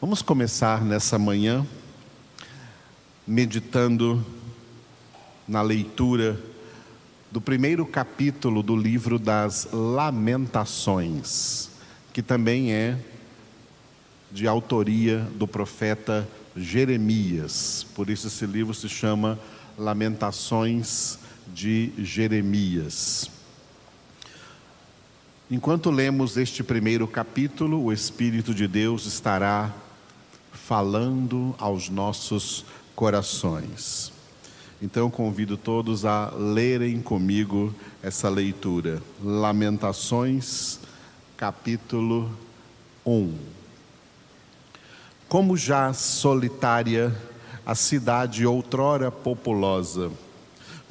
Vamos começar nessa manhã meditando na leitura do primeiro capítulo do livro das Lamentações, que também é de autoria do profeta Jeremias. Por isso esse livro se chama Lamentações de Jeremias. Enquanto lemos este primeiro capítulo, o Espírito de Deus estará falando aos nossos corações. Então convido todos a lerem comigo essa leitura. Lamentações, capítulo 1. Como já solitária, a cidade outrora populosa,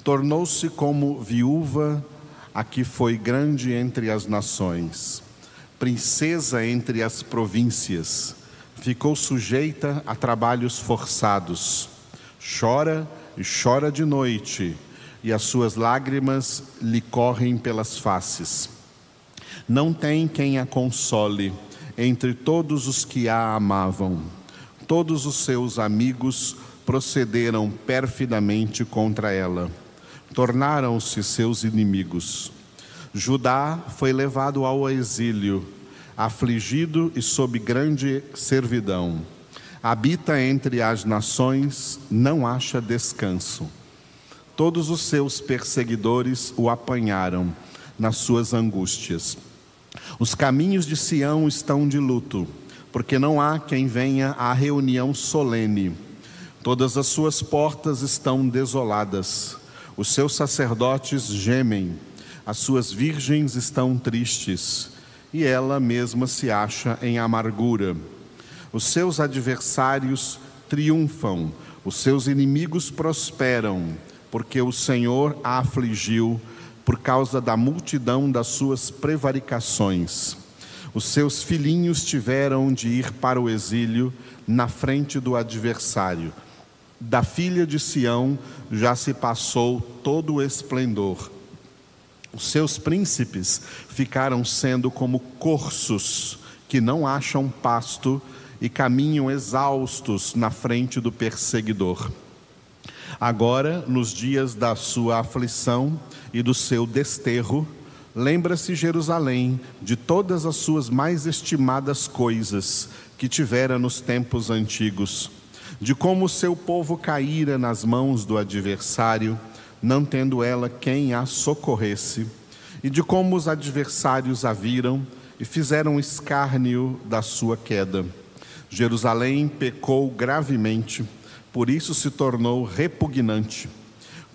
tornou-se como viúva a que foi grande entre as nações, princesa entre as províncias ficou sujeita a trabalhos forçados. Chora e chora de noite, e as suas lágrimas lhe correm pelas faces. Não tem quem a console entre todos os que a amavam. Todos os seus amigos procederam perfidamente contra ela. Tornaram-se seus inimigos. Judá foi levado ao exílio afligido e sob grande servidão. Habita entre as nações, não acha descanso. Todos os seus perseguidores o apanharam nas suas angústias. Os caminhos de Sião estão de luto, porque não há quem venha à reunião solene. Todas as suas portas estão desoladas. Os seus sacerdotes gemem, as suas virgens estão tristes e ela mesma se acha em amargura. Os seus adversários triunfam, os seus inimigos prosperam, porque o Senhor a afligiu por causa da multidão das suas prevaricações. Os seus filhinhos tiveram de ir para o exílio na frente do adversário. Da filha de Sião já se passou todo o esplendor os seus príncipes ficaram sendo como corços que não acham pasto e caminham exaustos na frente do perseguidor. Agora, nos dias da sua aflição e do seu desterro, lembra-se Jerusalém de todas as suas mais estimadas coisas que tivera nos tempos antigos, de como seu povo caíra nas mãos do adversário não tendo ela quem a socorresse, e de como os adversários a viram e fizeram escárnio da sua queda. Jerusalém pecou gravemente, por isso se tornou repugnante.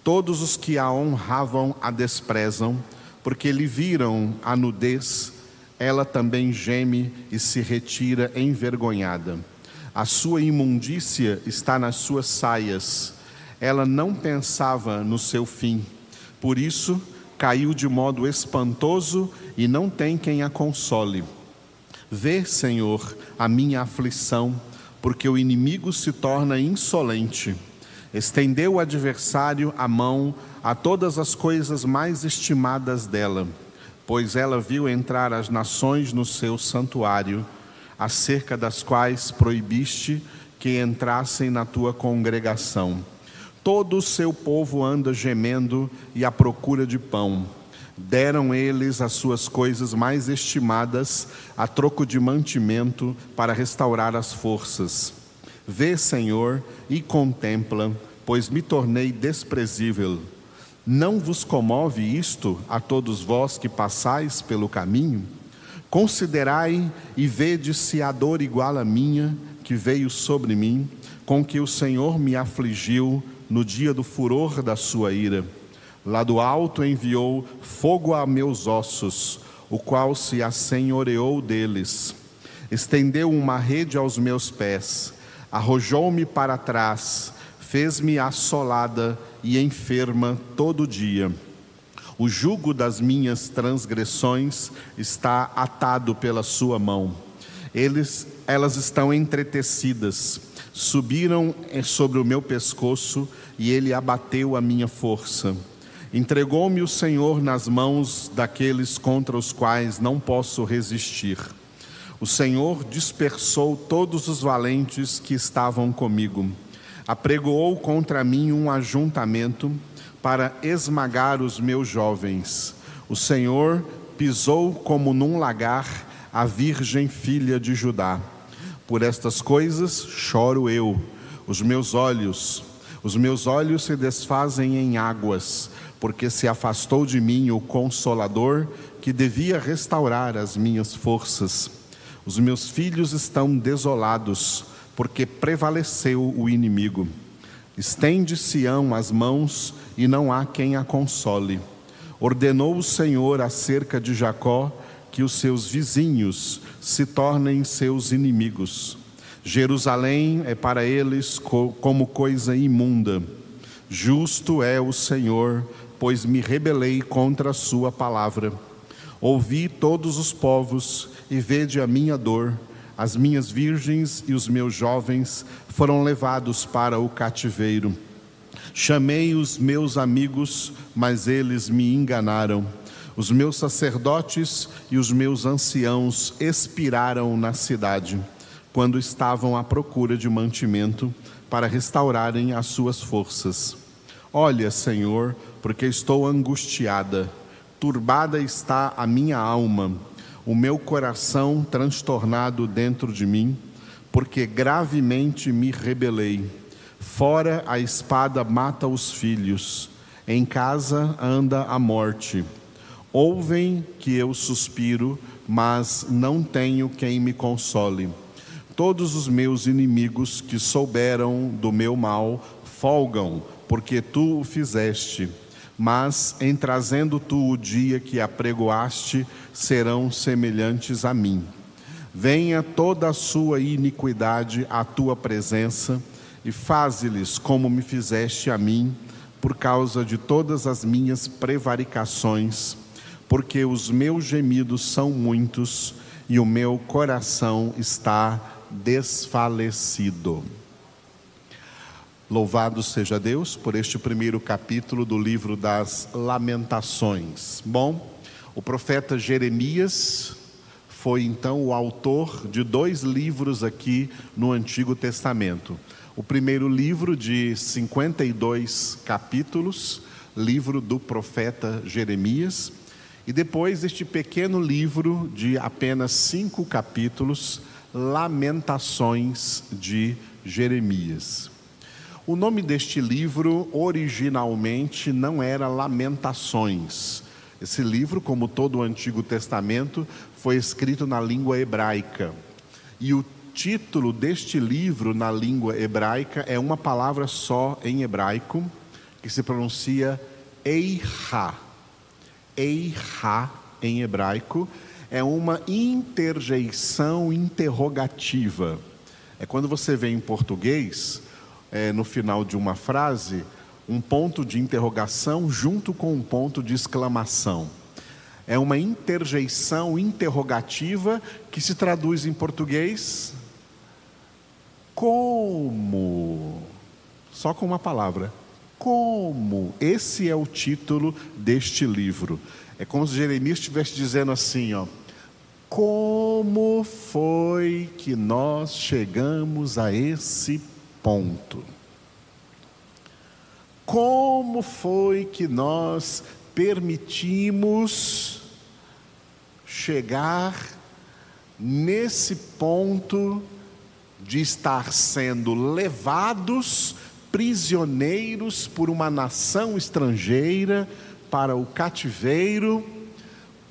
Todos os que a honravam a desprezam, porque lhe viram a nudez, ela também geme e se retira envergonhada. A sua imundícia está nas suas saias ela não pensava no seu fim. Por isso, caiu de modo espantoso e não tem quem a console. Vê, Senhor, a minha aflição, porque o inimigo se torna insolente. Estendeu o adversário a mão a todas as coisas mais estimadas dela, pois ela viu entrar as nações no seu santuário, acerca das quais proibiste que entrassem na tua congregação. Todo o seu povo anda gemendo e à procura de pão. Deram eles as suas coisas mais estimadas a troco de mantimento para restaurar as forças. Vê, Senhor, e contempla, pois me tornei desprezível. Não vos comove isto a todos vós que passais pelo caminho? Considerai e vede se a dor igual à minha, que veio sobre mim, com que o Senhor me afligiu no dia do furor da sua ira. Lá do alto enviou fogo a meus ossos, o qual se assenhoreou deles. Estendeu uma rede aos meus pés, arrojou-me para trás, fez-me assolada e enferma todo dia. O jugo das minhas transgressões está atado pela sua mão. Eles, elas estão entretecidas, subiram sobre o meu pescoço e ele abateu a minha força. Entregou-me o Senhor nas mãos daqueles contra os quais não posso resistir. O Senhor dispersou todos os valentes que estavam comigo. Apregoou contra mim um ajuntamento para esmagar os meus jovens. O Senhor pisou como num lagar a virgem filha de Judá. Por estas coisas choro eu, os meus olhos, os meus olhos se desfazem em águas, porque se afastou de mim o consolador que devia restaurar as minhas forças. Os meus filhos estão desolados, porque prevaleceu o inimigo. Estende Sião as mãos e não há quem a console. Ordenou o Senhor acerca de Jacó que os seus vizinhos se tornem seus inimigos. Jerusalém é para eles como coisa imunda. Justo é o Senhor, pois me rebelei contra a sua palavra. Ouvi todos os povos e vede a minha dor as minhas virgens e os meus jovens foram levados para o cativeiro. Chamei os meus amigos, mas eles me enganaram. Os meus sacerdotes e os meus anciãos expiraram na cidade, quando estavam à procura de mantimento para restaurarem as suas forças. Olha, Senhor, porque estou angustiada, turbada está a minha alma o meu coração transtornado dentro de mim, porque gravemente me rebelei. Fora a espada mata os filhos, em casa anda a morte. Ouvem que eu suspiro, mas não tenho quem me console. Todos os meus inimigos que souberam do meu mal folgam, porque tu o fizeste mas em trazendo tu o dia que apregoaste, serão semelhantes a mim. Venha toda a sua iniquidade à tua presença e faze-lhes como me fizeste a mim, por causa de todas as minhas prevaricações, porque os meus gemidos são muitos e o meu coração está desfalecido. Louvado seja Deus por este primeiro capítulo do livro das Lamentações. Bom, o profeta Jeremias foi então o autor de dois livros aqui no Antigo Testamento. O primeiro livro de 52 capítulos, livro do profeta Jeremias, e depois este pequeno livro de apenas cinco capítulos, Lamentações de Jeremias. O nome deste livro originalmente não era Lamentações. Esse livro, como todo o Antigo Testamento, foi escrito na língua hebraica. E o título deste livro na língua hebraica é uma palavra só em hebraico, que se pronuncia Eiha. Eiha em hebraico é uma interjeição interrogativa. É quando você vê em português é, no final de uma frase um ponto de interrogação junto com um ponto de exclamação. É uma interjeição interrogativa que se traduz em português como? Só com uma palavra. Como? Esse é o título deste livro. É como se Jeremias estivesse dizendo assim, ó: Como foi que nós chegamos a esse ponto. Como foi que nós permitimos chegar nesse ponto de estar sendo levados prisioneiros por uma nação estrangeira para o cativeiro,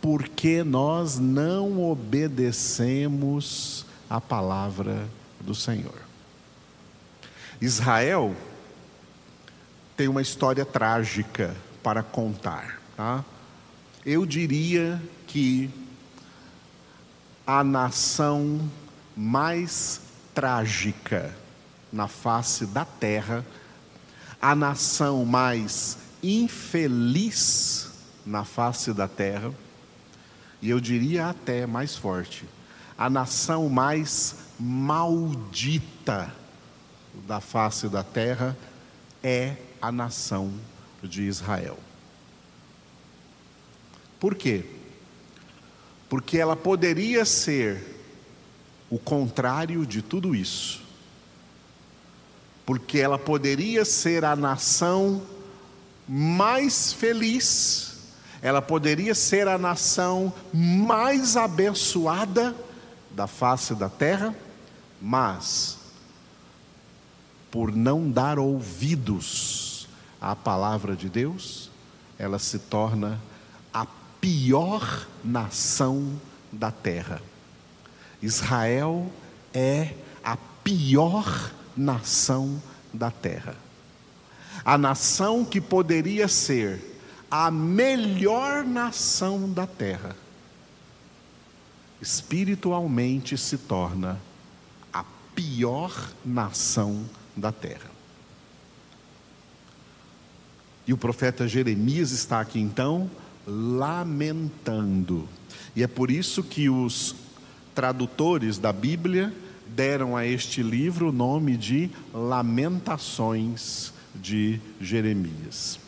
porque nós não obedecemos a palavra do Senhor. Israel tem uma história trágica para contar. Tá? Eu diria que a nação mais trágica na face da terra, a nação mais infeliz na face da terra, e eu diria até mais forte, a nação mais maldita da face da terra é a nação de Israel. Por quê? Porque ela poderia ser o contrário de tudo isso. Porque ela poderia ser a nação mais feliz, ela poderia ser a nação mais abençoada da face da terra, mas por não dar ouvidos à palavra de Deus, ela se torna a pior nação da terra. Israel é a pior nação da terra. A nação que poderia ser a melhor nação da terra, espiritualmente se torna a pior nação da terra. E o profeta Jeremias está aqui então lamentando. E é por isso que os tradutores da Bíblia deram a este livro o nome de Lamentações de Jeremias.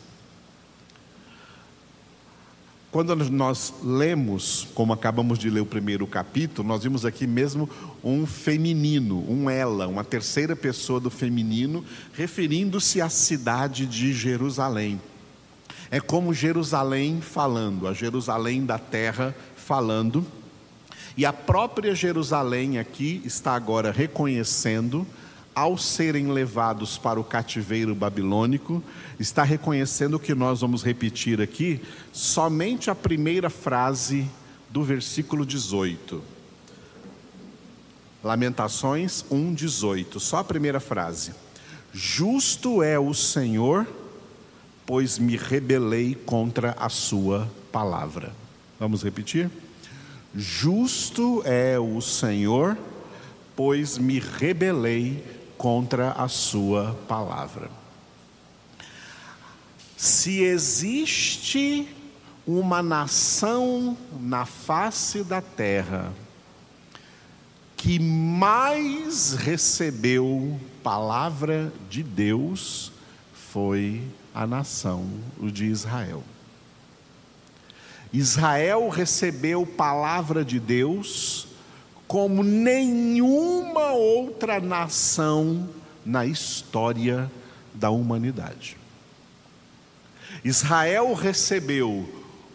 Quando nós lemos, como acabamos de ler o primeiro capítulo, nós vimos aqui mesmo um feminino, um ela, uma terceira pessoa do feminino, referindo-se à cidade de Jerusalém. É como Jerusalém falando, a Jerusalém da terra falando. E a própria Jerusalém aqui está agora reconhecendo ao serem levados para o cativeiro babilônico, está reconhecendo o que nós vamos repetir aqui, somente a primeira frase do versículo 18. Lamentações 1:18, só a primeira frase. Justo é o Senhor, pois me rebelei contra a sua palavra. Vamos repetir? Justo é o Senhor, pois me rebelei contra a sua palavra. Se existe uma nação na face da terra que mais recebeu palavra de Deus, foi a nação de Israel. Israel recebeu palavra de Deus como nenhuma outra nação na história da humanidade. Israel recebeu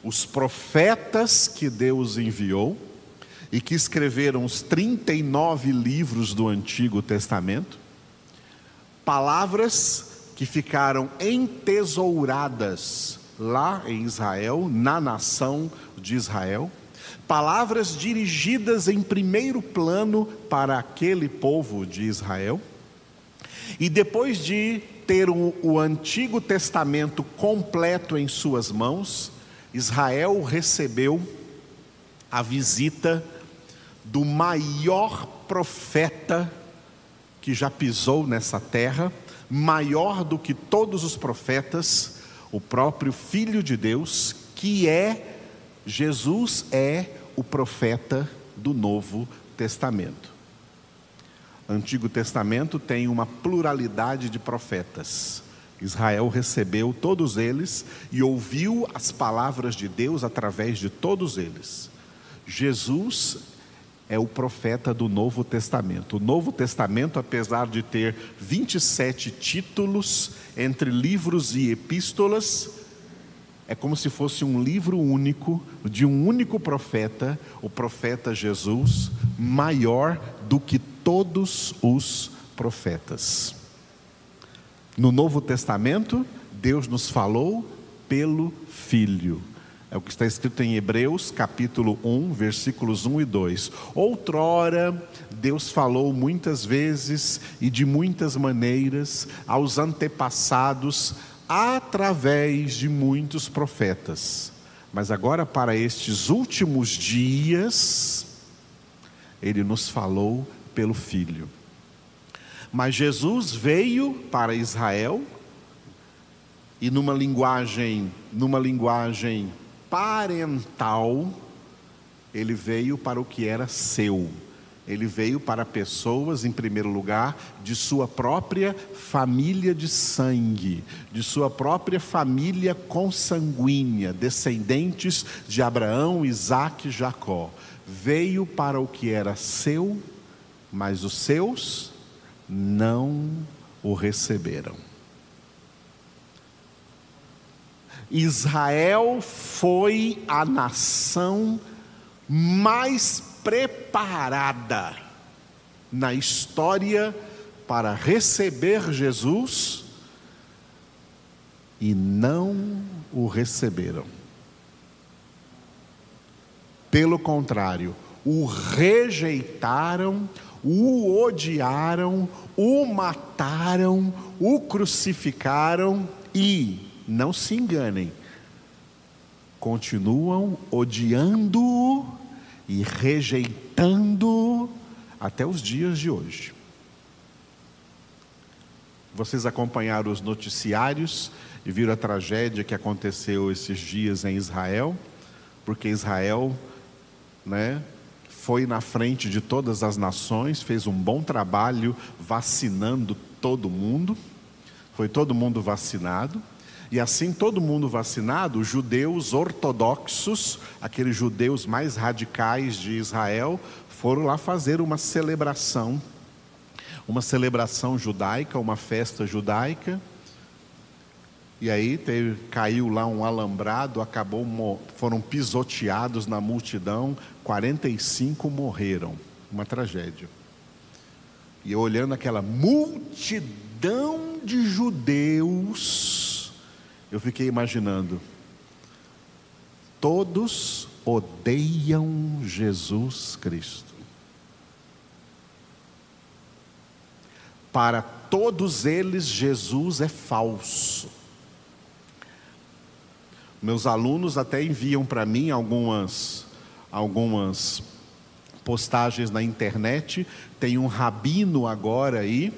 os profetas que Deus enviou e que escreveram os 39 livros do Antigo Testamento, palavras que ficaram entesouradas lá em Israel, na nação de Israel, palavras dirigidas em primeiro plano para aquele povo de Israel. E depois de ter o, o Antigo Testamento completo em suas mãos, Israel recebeu a visita do maior profeta que já pisou nessa terra, maior do que todos os profetas, o próprio Filho de Deus, que é Jesus é o profeta do Novo Testamento. Antigo Testamento tem uma pluralidade de profetas. Israel recebeu todos eles e ouviu as palavras de Deus através de todos eles. Jesus é o profeta do Novo Testamento. O Novo Testamento, apesar de ter 27 títulos entre livros e epístolas, é como se fosse um livro único, de um único profeta, o profeta Jesus, maior do que todos os profetas. No Novo Testamento, Deus nos falou pelo Filho. É o que está escrito em Hebreus, capítulo 1, versículos 1 e 2. Outrora, Deus falou muitas vezes e de muitas maneiras aos antepassados através de muitos profetas. Mas agora, para estes últimos dias, ele nos falou pelo Filho. Mas Jesus veio para Israel e numa linguagem, numa linguagem parental, ele veio para o que era seu ele veio para pessoas, em primeiro lugar, de sua própria família de sangue, de sua própria família consanguínea, descendentes de Abraão, Isaac e Jacó. Veio para o que era seu mas os seus não o receberam. Israel foi a nação mais preparada na história para receber Jesus e não o receberam. Pelo contrário, o rejeitaram, o odiaram, o mataram, o crucificaram e, não se enganem, continuam odiando-o e rejeitando até os dias de hoje. Vocês acompanharam os noticiários e viram a tragédia que aconteceu esses dias em Israel, porque Israel, né, foi na frente de todas as nações, fez um bom trabalho vacinando todo mundo, foi todo mundo vacinado, e assim todo mundo vacinado, judeus ortodoxos, aqueles judeus mais radicais de Israel, foram lá fazer uma celebração, uma celebração judaica, uma festa judaica, e aí teve, caiu lá um alambrado, acabou, foram pisoteados na multidão, 45 morreram. Uma tragédia. E eu olhando aquela multidão de judeus, eu fiquei imaginando, todos odeiam Jesus Cristo. Para todos eles, Jesus é falso. Meus alunos até enviam para mim algumas, algumas postagens na internet. Tem um rabino agora aí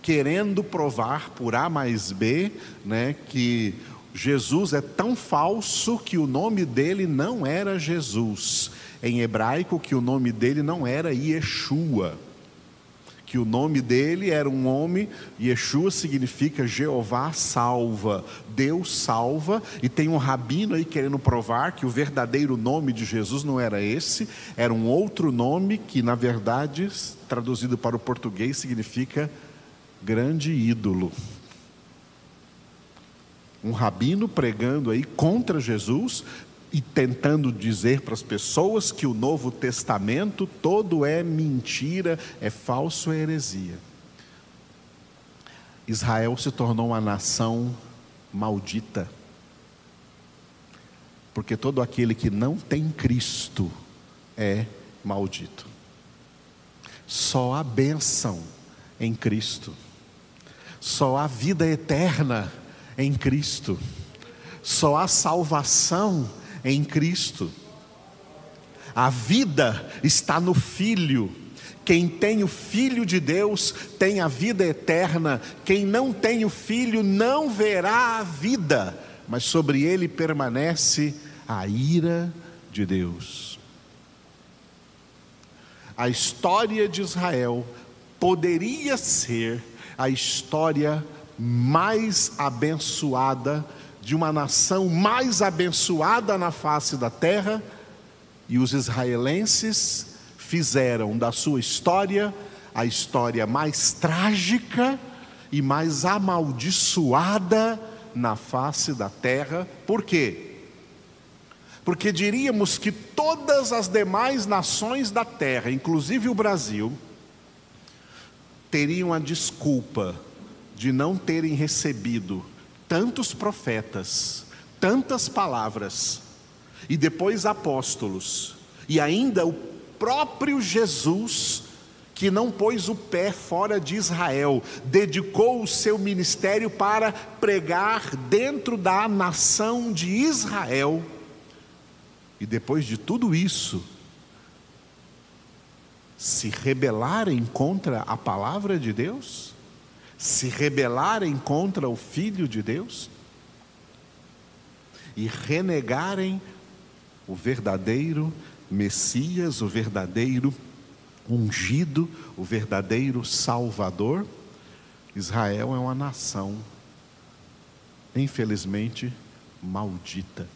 querendo provar por A mais B, né, que Jesus é tão falso que o nome dele não era Jesus. Em hebraico, que o nome dele não era Yeshua que o nome dele era um homem, Yeshua significa Jeová salva, Deus salva, e tem um rabino aí querendo provar que o verdadeiro nome de Jesus não era esse, era um outro nome que, na verdade, traduzido para o português, significa grande ídolo. Um rabino pregando aí contra Jesus, e tentando dizer para as pessoas que o Novo Testamento todo é mentira, é falso, é heresia. Israel se tornou uma nação maldita, porque todo aquele que não tem Cristo é maldito. Só há bênção em Cristo, só há vida eterna em Cristo, só há salvação em Cristo. A vida está no Filho. Quem tem o Filho de Deus tem a vida eterna. Quem não tem o Filho não verá a vida, mas sobre ele permanece a ira de Deus. A história de Israel poderia ser a história mais abençoada de uma nação mais abençoada na face da terra, e os israelenses fizeram da sua história a história mais trágica e mais amaldiçoada na face da terra. Por quê? Porque diríamos que todas as demais nações da terra, inclusive o Brasil, teriam a desculpa de não terem recebido tantos profetas, tantas palavras, e depois apóstolos, e ainda o próprio Jesus, que não pôs o pé fora de Israel, dedicou o seu ministério para pregar dentro da nação de Israel, e depois de tudo isso, se rebelarem contra a palavra de Deus? Se rebelarem contra o Filho de Deus e renegarem o verdadeiro Messias, o verdadeiro ungido, o verdadeiro Salvador, Israel é uma nação, infelizmente, maldita.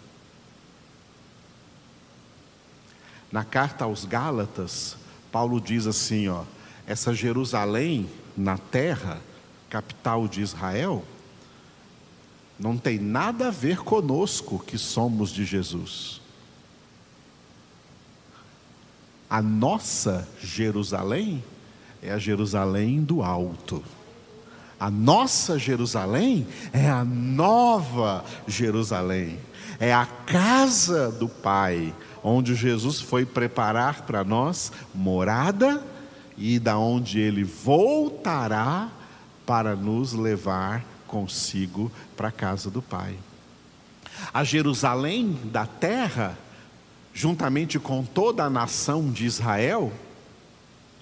Na carta aos Gálatas, Paulo diz assim: ó, essa Jerusalém na terra, capital de Israel, não tem nada a ver conosco que somos de Jesus. A nossa Jerusalém é a Jerusalém do alto. A nossa Jerusalém é a nova Jerusalém, é a casa do Pai, onde Jesus foi preparar para nós morada e da onde ele voltará para nos levar consigo para a casa do Pai. A Jerusalém da terra, juntamente com toda a nação de Israel,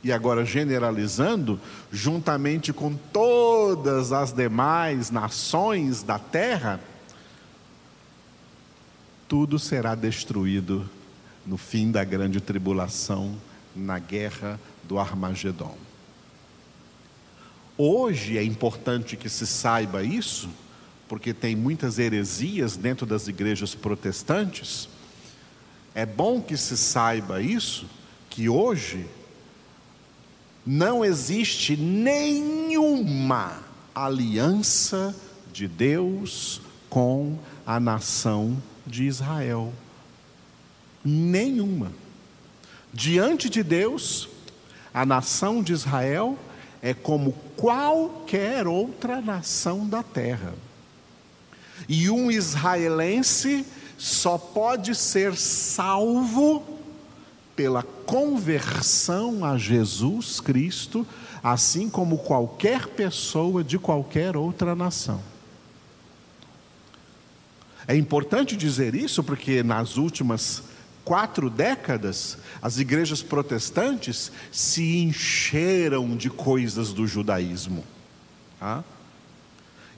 e agora generalizando, juntamente com todas as demais nações da terra, tudo será destruído no fim da grande tribulação, na guerra do Armagedon. Hoje é importante que se saiba isso, porque tem muitas heresias dentro das igrejas protestantes. É bom que se saiba isso, que hoje não existe nenhuma aliança de Deus com a nação de Israel. Nenhuma. Diante de Deus, a nação de Israel é como qualquer outra nação da terra. E um israelense só pode ser salvo pela conversão a Jesus Cristo, assim como qualquer pessoa de qualquer outra nação. É importante dizer isso porque nas últimas quatro décadas, as igrejas protestantes se encheram de coisas do judaísmo. Tá?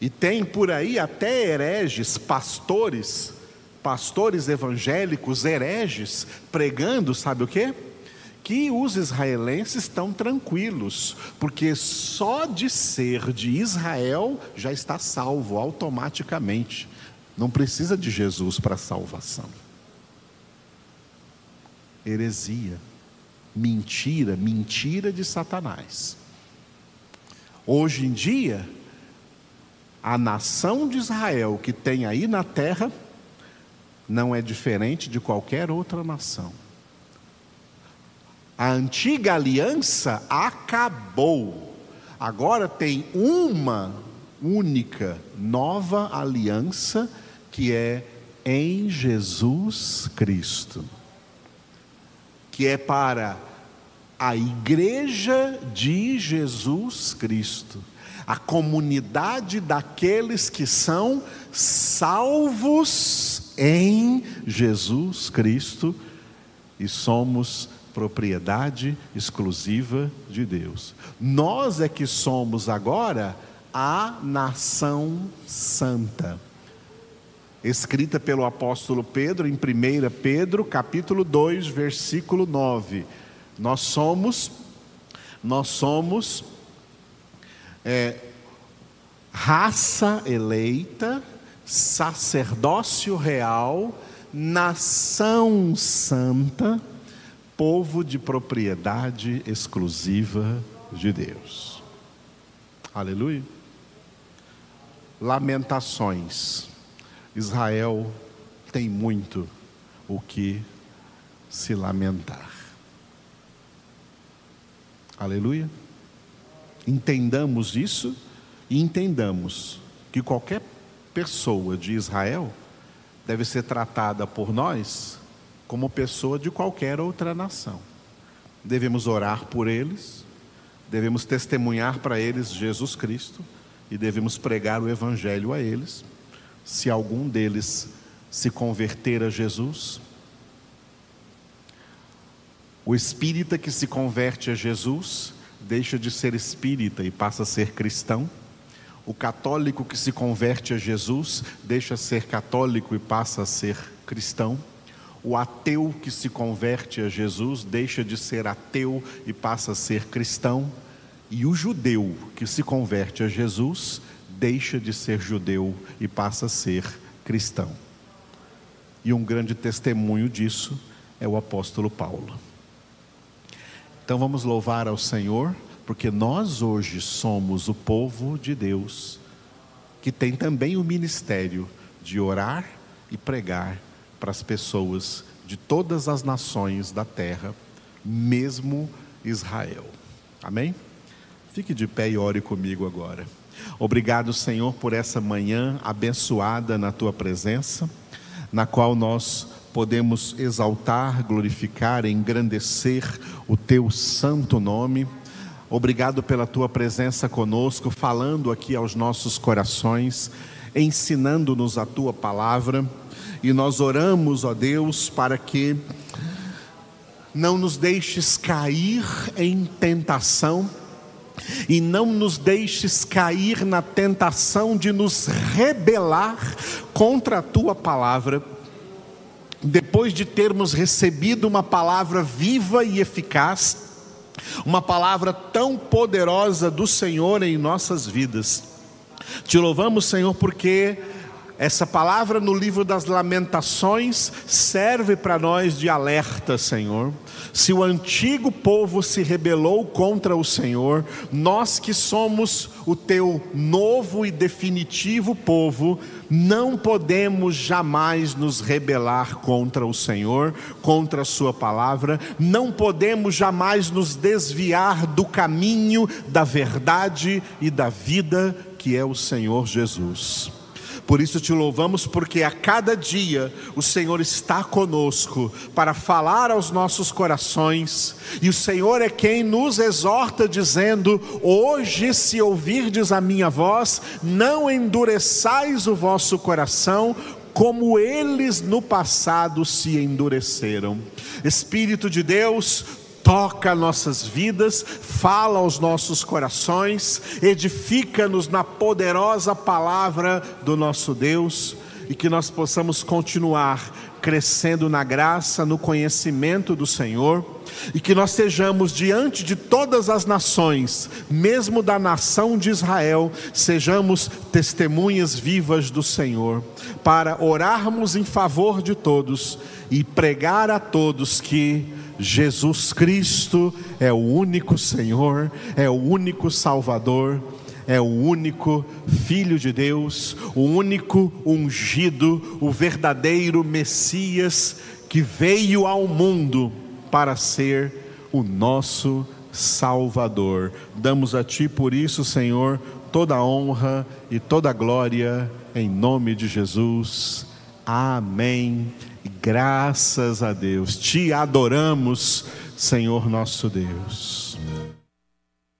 E tem por aí até hereges, pastores, pastores evangélicos hereges pregando, sabe o que? Que os israelenses estão tranquilos, porque só de ser de Israel já está salvo automaticamente. Não precisa de Jesus para salvação. Heresia, mentira, mentira de Satanás. Hoje em dia, a nação de Israel que tem aí na terra, não é diferente de qualquer outra nação. A antiga aliança acabou. Agora tem uma única nova aliança que é em Jesus Cristo. Que é para a igreja de Jesus Cristo, a comunidade daqueles que são salvos em Jesus Cristo e somos propriedade exclusiva de Deus. Nós é que somos agora a nação santa. Escrita pelo apóstolo Pedro em 1 Pedro, capítulo 2, versículo 9. Nós somos, nós somos é, raça eleita, sacerdócio real, nação santa, povo de propriedade exclusiva de Deus. Aleluia. Lamentações. Israel tem muito o que se lamentar. Aleluia. Entendamos isso e entendamos que qualquer pessoa de Israel deve ser tratada por nós como pessoa de qualquer outra nação. Devemos orar por eles, devemos testemunhar para eles Jesus Cristo e devemos pregar o Evangelho a eles. Se algum deles se converter a Jesus, o espírita que se converte a Jesus deixa de ser espírita e passa a ser cristão. O católico que se converte a Jesus deixa de ser católico e passa a ser cristão. O ateu que se converte a Jesus deixa de ser ateu e passa a ser cristão. E o judeu que se converte a Jesus deixa de ser judeu e passa a ser cristão. E um grande testemunho disso é o apóstolo Paulo. Então vamos louvar ao Senhor porque nós hoje somos o povo de Deus, que tem também o ministério de orar e pregar para as pessoas de todas as nações da terra, mesmo Israel. Amém? Fique de pé e ore comigo agora. Obrigado, Senhor, por essa manhã abençoada na tua presença, na qual nós podemos exaltar, glorificar, engrandecer o teu santo nome. Obrigado pela tua presença conosco, falando aqui aos nossos corações, ensinando-nos a tua palavra. E nós oramos, ó Deus, para que não nos deixes cair em tentação e não nos deixes cair na tentação de nos rebelar contra a tua palavra. Depois de termos recebido uma palavra viva e eficaz, uma palavra tão poderosa do Senhor em nossas vidas. Te louvamos, Senhor, porque essa palavra no livro das Lamentações serve para nós de alerta, Senhor. Se o antigo povo se rebelou contra o Senhor, nós que somos o teu novo e definitivo povo, não podemos jamais nos rebelar contra o Senhor, contra a Sua palavra, não podemos jamais nos desviar do caminho da verdade e da vida que é o Senhor Jesus. Por isso te louvamos, porque a cada dia o Senhor está conosco para falar aos nossos corações, e o Senhor é quem nos exorta, dizendo: Hoje, se ouvirdes a minha voz, não endureçais o vosso coração, como eles no passado se endureceram. Espírito de Deus, toca nossas vidas, fala aos nossos corações, edifica-nos na poderosa palavra do nosso Deus e que nós possamos continuar crescendo na graça, no conhecimento do Senhor e que nós sejamos diante de todas as nações, mesmo da nação de Israel, sejamos testemunhas vivas do Senhor, para orarmos em favor de todos e pregar a todos que Jesus Cristo é o único Senhor, é o único Salvador, é o único Filho de Deus, o único ungido, o verdadeiro Messias que veio ao mundo para ser o nosso Salvador. Damos a Ti por isso, Senhor, toda a honra e toda a glória, em nome de Jesus. Amém. Graças a Deus. Te adoramos, Senhor nosso Deus.